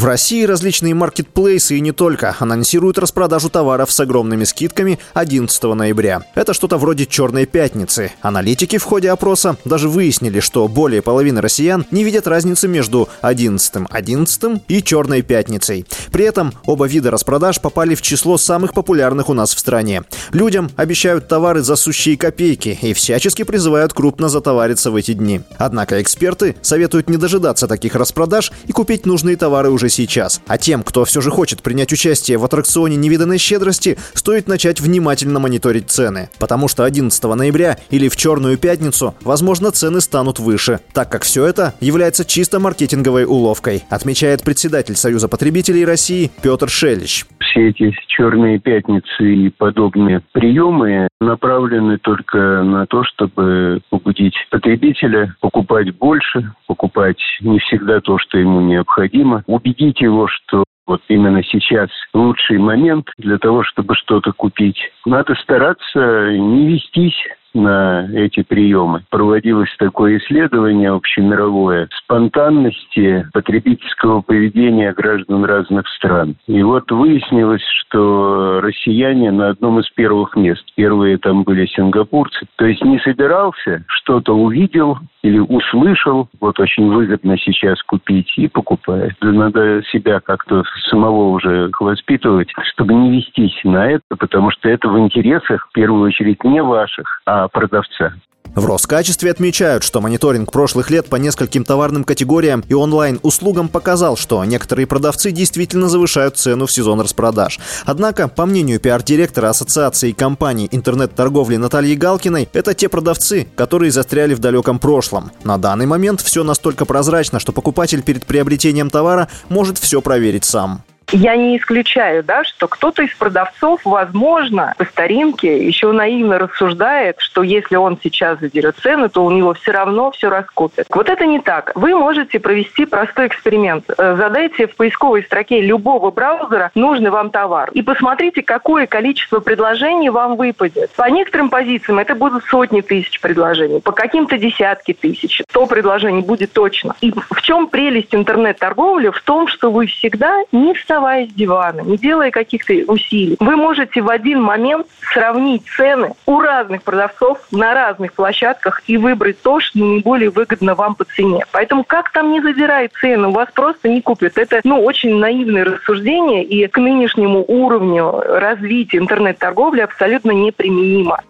В России различные маркетплейсы и не только анонсируют распродажу товаров с огромными скидками 11 ноября. Это что-то вроде «Черной пятницы». Аналитики в ходе опроса даже выяснили, что более половины россиян не видят разницы между 11 11 и «Черной пятницей». При этом оба вида распродаж попали в число самых популярных у нас в стране. Людям обещают товары за сущие копейки и всячески призывают крупно затовариться в эти дни. Однако эксперты советуют не дожидаться таких распродаж и купить нужные товары уже сейчас. А тем, кто все же хочет принять участие в аттракционе невиданной щедрости, стоит начать внимательно мониторить цены. Потому что 11 ноября или в Черную пятницу, возможно, цены станут выше, так как все это является чисто маркетинговой уловкой, отмечает председатель Союза потребителей России Петр Шелищ все эти черные пятницы и подобные приемы направлены только на то, чтобы побудить потребителя покупать больше, покупать не всегда то, что ему необходимо, убедить его, что вот именно сейчас лучший момент для того, чтобы что-то купить. Надо стараться не вестись на эти приемы. Проводилось такое исследование общемировое спонтанности потребительского поведения граждан разных стран. И вот выяснилось, что россияне на одном из первых мест. Первые там были сингапурцы. То есть не собирался, что-то увидел, или услышал, вот очень выгодно сейчас купить и покупает. Надо себя как-то самого уже воспитывать, чтобы не вестись на это, потому что это в интересах, в первую очередь, не ваших, а продавца. В Роскачестве отмечают, что мониторинг прошлых лет по нескольким товарным категориям и онлайн-услугам показал, что некоторые продавцы действительно завышают цену в сезон распродаж. Однако, по мнению пиар-директора Ассоциации компаний интернет-торговли Натальи Галкиной, это те продавцы, которые застряли в далеком прошлом. На данный момент все настолько прозрачно, что покупатель перед приобретением товара может все проверить сам. Я не исключаю, да, что кто-то из продавцов, возможно, по старинке еще наивно рассуждает, что если он сейчас задерет цены, то у него все равно все раскупят. Вот это не так. Вы можете провести простой эксперимент. Э, задайте в поисковой строке любого браузера нужный вам товар и посмотрите, какое количество предложений вам выпадет. По некоторым позициям это будут сотни тысяч предложений, по каким-то десятки тысяч. 100 предложений будет точно. И в чем прелесть интернет-торговли? В том, что вы всегда не вставляете вставая с дивана, не делая каких-то усилий, вы можете в один момент сравнить цены у разных продавцов на разных площадках и выбрать то, что наиболее выгодно вам по цене. Поэтому как там не задирает цены, у вас просто не купят. Это ну, очень наивное рассуждение и к нынешнему уровню развития интернет-торговли абсолютно неприменимо.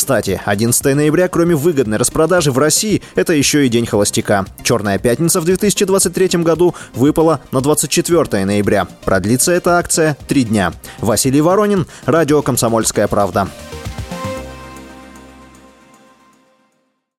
Кстати, 11 ноября, кроме выгодной распродажи в России, это еще и День холостяка. Черная пятница в 2023 году выпала на 24 ноября. Продлится эта акция три дня. Василий Воронин, радио «Комсомольская правда».